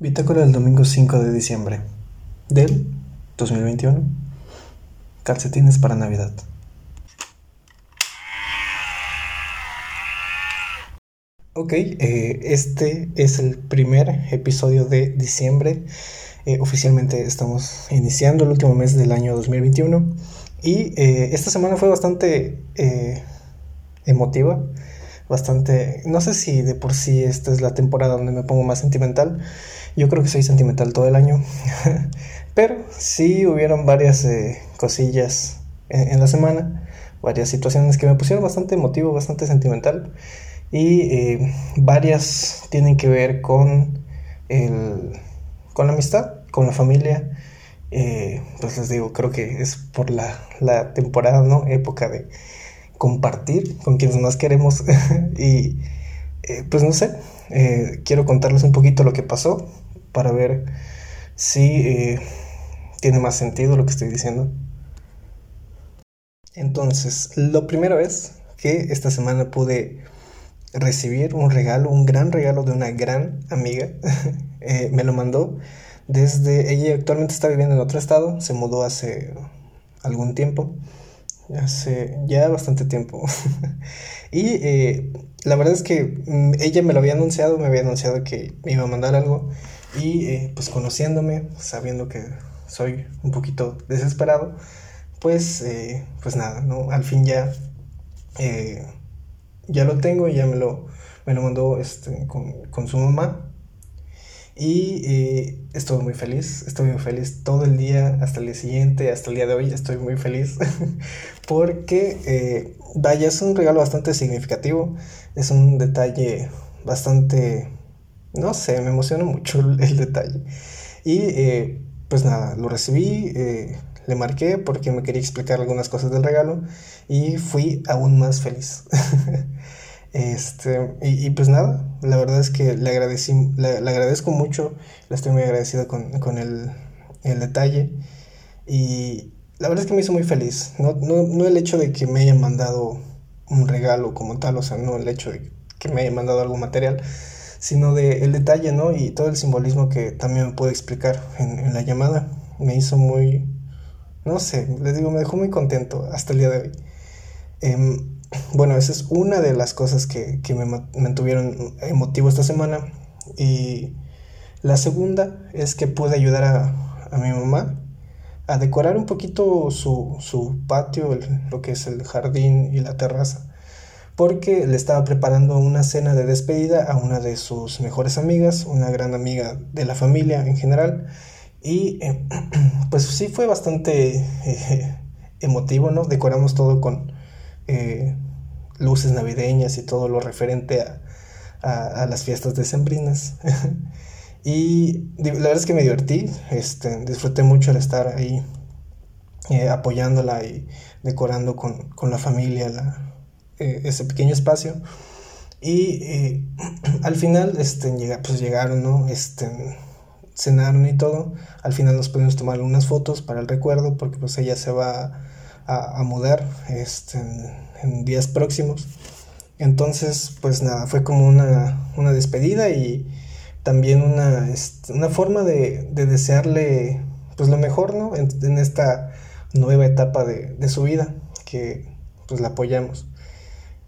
Bitácora del domingo 5 de diciembre del 2021. Calcetines para Navidad. Ok, eh, este es el primer episodio de diciembre. Eh, oficialmente estamos iniciando el último mes del año 2021. Y eh, esta semana fue bastante emotiva bastante, no sé si de por sí esta es la temporada donde me pongo más sentimental, yo creo que soy sentimental todo el año, pero sí hubieron varias eh, cosillas en, la semana, varias situaciones que me pusieron bastante emotivo, bastante sentimental y eh, varias tienen que ver con el, con la amistad, con la familia. Eh, pues les digo, creo que es por la, la temporada, ¿no? Época de, compartir con quienes más queremos y eh, pues no sé, eh, quiero contarles un poquito lo que pasó para ver si eh, tiene más sentido lo que estoy diciendo. Entonces, lo primero es que esta semana pude recibir un regalo, un gran regalo de una gran amiga. me lo mandó desde, ella actualmente está viviendo en otro estado, se mudó hace algún tiempo hace ya bastante tiempo. y eh, la verdad es que mm, ella me lo había anunciado, me había anunciado que me iba a mandar algo. Y eh, pues conociéndome, sabiendo que soy un poquito desesperado, pues, eh, pues nada, ¿no? Al fin ya, ya lo tengo, ya me lo, me lo mandó este, con, con su mamá. Y eh, estoy muy feliz, estoy muy feliz todo el día, hasta el día siguiente, hasta el día de hoy estoy muy feliz porque, eh, vaya, es un regalo bastante significativo, es un detalle bastante, no sé, me emociona mucho el, detalle. Y eh, pues nada, lo recibí, le marqué porque me quería explicar algunas cosas del regalo y fui aún más feliz. Este, y, pues nada, la verdad es que le, agradecí, le, agradezco mucho, le estoy muy agradecido con, el, detalle. Y la verdad es que me hizo muy feliz. No, no, el hecho de que me hayan mandado un regalo como tal, o sea, no el hecho de que me hayan mandado algo material, sino de el detalle, ¿no? Y todo el simbolismo que también me pude explicar en, la llamada. Me hizo muy, no sé, les digo, me dejó muy contento hasta el día de hoy. Em, bueno, esa es una de las cosas que, me mantuvieron emotivo esta semana. Y la segunda es que pude ayudar a, mi mamá a decorar un poquito su, patio, lo que es el jardín y la terraza. Porque le estaba preparando una cena de despedida a una de sus mejores amigas, una gran amiga de la familia en general. Y eh, pues sí fue bastante eh, emotivo, ¿no? Decoramos todo con eh, luces navideñas y todo lo referente a, las fiestas decembrinas. y la verdad es que me divertí, este, disfruté mucho el estar ahí eh, apoyándola y decorando con, la familia eh, ese pequeño espacio. Y al final este, pues llegaron, ¿no? Este, cenaron y todo. Al final nos pudimos tomar unas fotos para el recuerdo porque pues ella se va a, mudar este, en, días próximos. Entonces, pues nada, fue como una, una despedida y también una, este, una forma de, de, desearle pues lo mejor, ¿no? En, esta nueva etapa de, de, su vida, que pues la apoyamos.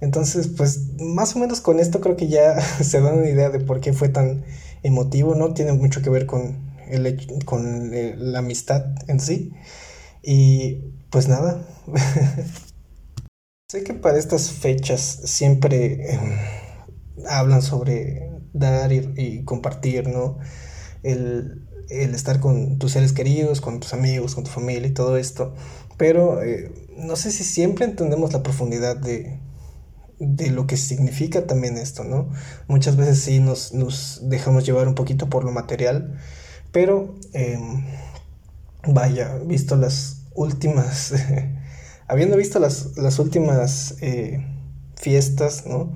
Entonces, pues más o menos con esto creo que ya se dan una idea de por qué fue tan emotivo, ¿no? Tiene mucho que ver con, el, con eh, la amistad en sí. Y pues nada. sé que para estas fechas siempre em, hablan sobre dar y, compartir, ¿no? El, estar con tus seres queridos, con tus amigos, con tu familia y todo esto. Pero eh, no sé si siempre entendemos la profundidad de, de lo que significa también esto, ¿no? Muchas veces sí nos, dejamos llevar un poquito por lo material, pero em, vaya, visto las últimas, habiendo visto las, las últimas eh, fiestas, ¿no?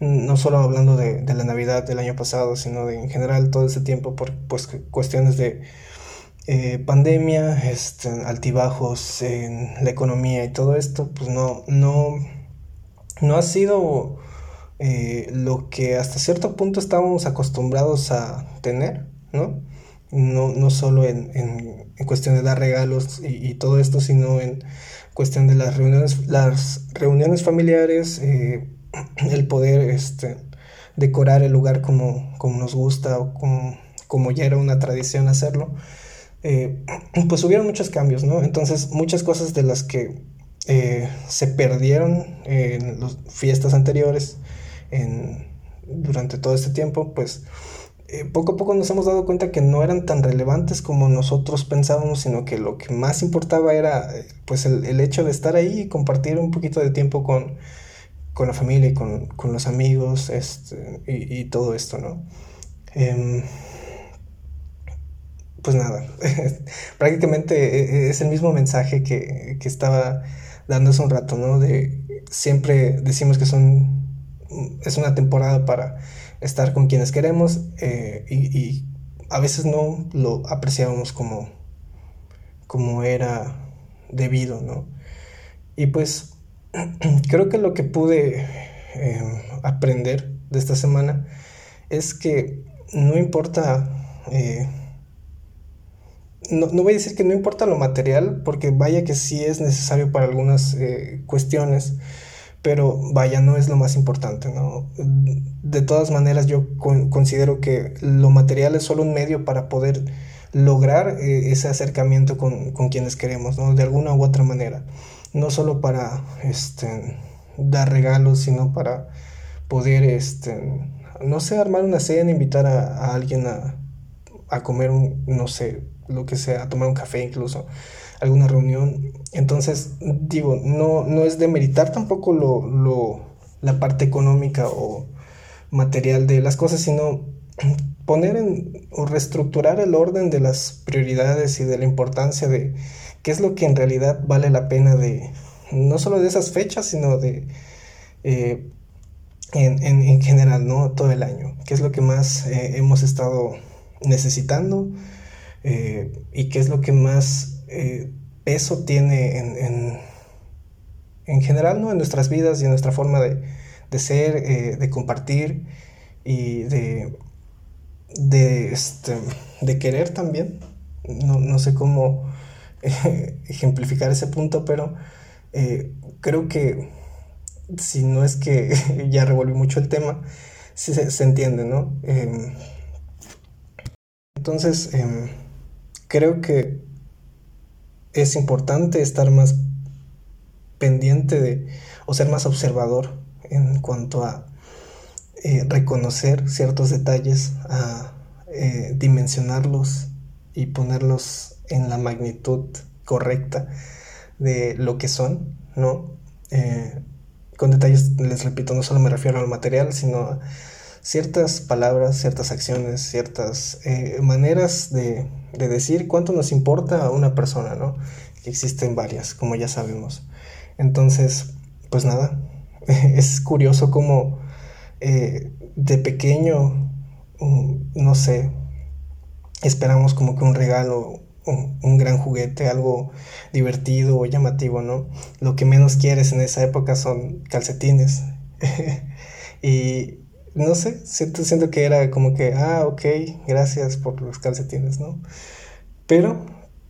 No solo hablando de, la Navidad del año pasado, sino de en general todo ese tiempo por pues, cuestiones de eh, pandemia, este, altibajos en la economía y todo esto, pues no, no, no ha sido eh, lo que hasta cierto punto estábamos acostumbrados a tener, ¿no? No, no solo en, en, cuestión de dar regalos y, todo esto, sino en cuestión de las reuniones, las reuniones familiares, eh, el poder este, decorar el lugar como, como nos gusta o como, como ya era una tradición hacerlo, eh, pues hubieron muchos cambios, ¿no? Entonces muchas cosas de las que eh, se perdieron en las fiestas anteriores, en, durante todo este tiempo, pues eh, poco a poco nos hemos dado cuenta que no eran tan relevantes como nosotros pensábamos, sino que lo que más importaba era pues el, hecho de estar ahí y compartir un poquito de tiempo con, con la familia y con, con los amigos este, y, y, todo esto, ¿no? Em, pues nada, prácticamente e, e, es el mismo mensaje que, que, estaba dando hace un rato, ¿no? De siempre decimos que son, es una temporada para estar con quienes queremos eh, y, a veces no lo apreciábamos como, como era debido, ¿no? Y pues creo que lo que pude em, aprender de esta semana es que no importa, eh, no, voy a decir que no importa lo material, porque vaya que sí es necesario para algunas eh, cuestiones, pero vaya, no es lo más importante, ¿no? De todas maneras, yo considero que lo material es solo un medio para poder lograr eh, ese acercamiento con, con, quienes queremos, ¿no? De alguna u otra manera no solo para este, dar regalos, sino para poder, este, no sé, armar una cena, invitar a, alguien a, a, comer, un, no sé, lo que sea, tomar un café incluso, alguna reunión. Entonces, digo, no, no es demeritar tampoco lo, lo, la parte económica o material de las cosas, sino poner en, o reestructurar el orden de las prioridades y de la importancia de qué es lo que en realidad vale la pena de, no solo de esas fechas, sino de, eh, en, general, ¿no? Todo el año, qué es lo que más eh, hemos estado necesitando eh, y qué es lo que más peso tiene en, en, general, ¿no? En nuestras vidas y en nuestra forma de, de ser, de compartir y de, de, este, de querer también. No, no sé cómo ejemplificar ese punto, pero eh, creo que si no es que ya revolví mucho el tema, sí se, entiende, ¿no? Em, entonces, em, creo que es importante estar más pendiente de, o ser más observador en cuanto a eh, reconocer ciertos detalles, a eh, dimensionarlos y ponerlos en la magnitud correcta de lo que son, ¿no? Eh, con detalles, les repito, no solo me refiero al material, sino a ciertas palabras, ciertas acciones, ciertas eh, maneras de, de, decir cuánto nos importa a una persona, ¿no? Que existen varias, como ya sabemos. Entonces, pues nada, es curioso como eh, de pequeño, mm, no sé, esperamos como que un regalo un, gran juguete, algo divertido o llamativo, ¿no? Lo que menos quieres en esa época son calcetines. y no sé, siento, siento que era como que, ah, ok, gracias por los calcetines, ¿no? Pero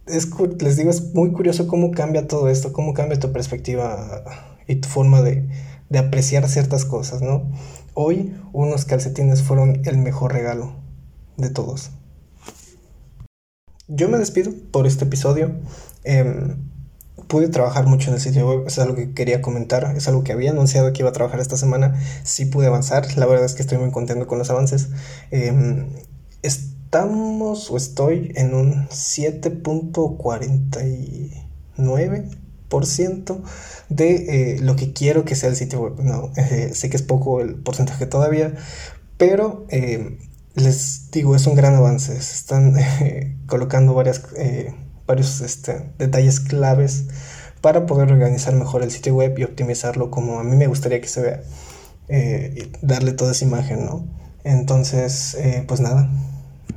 es, les digo, es muy curioso cómo cambia todo esto, cómo cambia tu perspectiva y tu forma de, de apreciar ciertas cosas, ¿no? Hoy unos calcetines fueron el mejor regalo de todos yo me despido por este episodio. Em, pude trabajar mucho en el sitio web, es algo que quería comentar, es algo que había anunciado que iba a trabajar esta semana, sí pude avanzar, la verdad es que estoy muy contento con los avances. Em, estamos o estoy en un 7.49% de eh, lo que quiero que sea el sitio web. No, eh, sé que es poco el porcentaje todavía, pero em, les digo, es un gran avance. Se están eh, colocando varias, varios este, detalles claves para poder organizar mejor el sitio web y optimizarlo como a mí me gustaría que se vea. Eh, darle toda esa imagen, ¿no? Entonces, pues nada,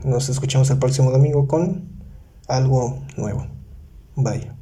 nos escuchamos el próximo domingo con algo nuevo. Bye.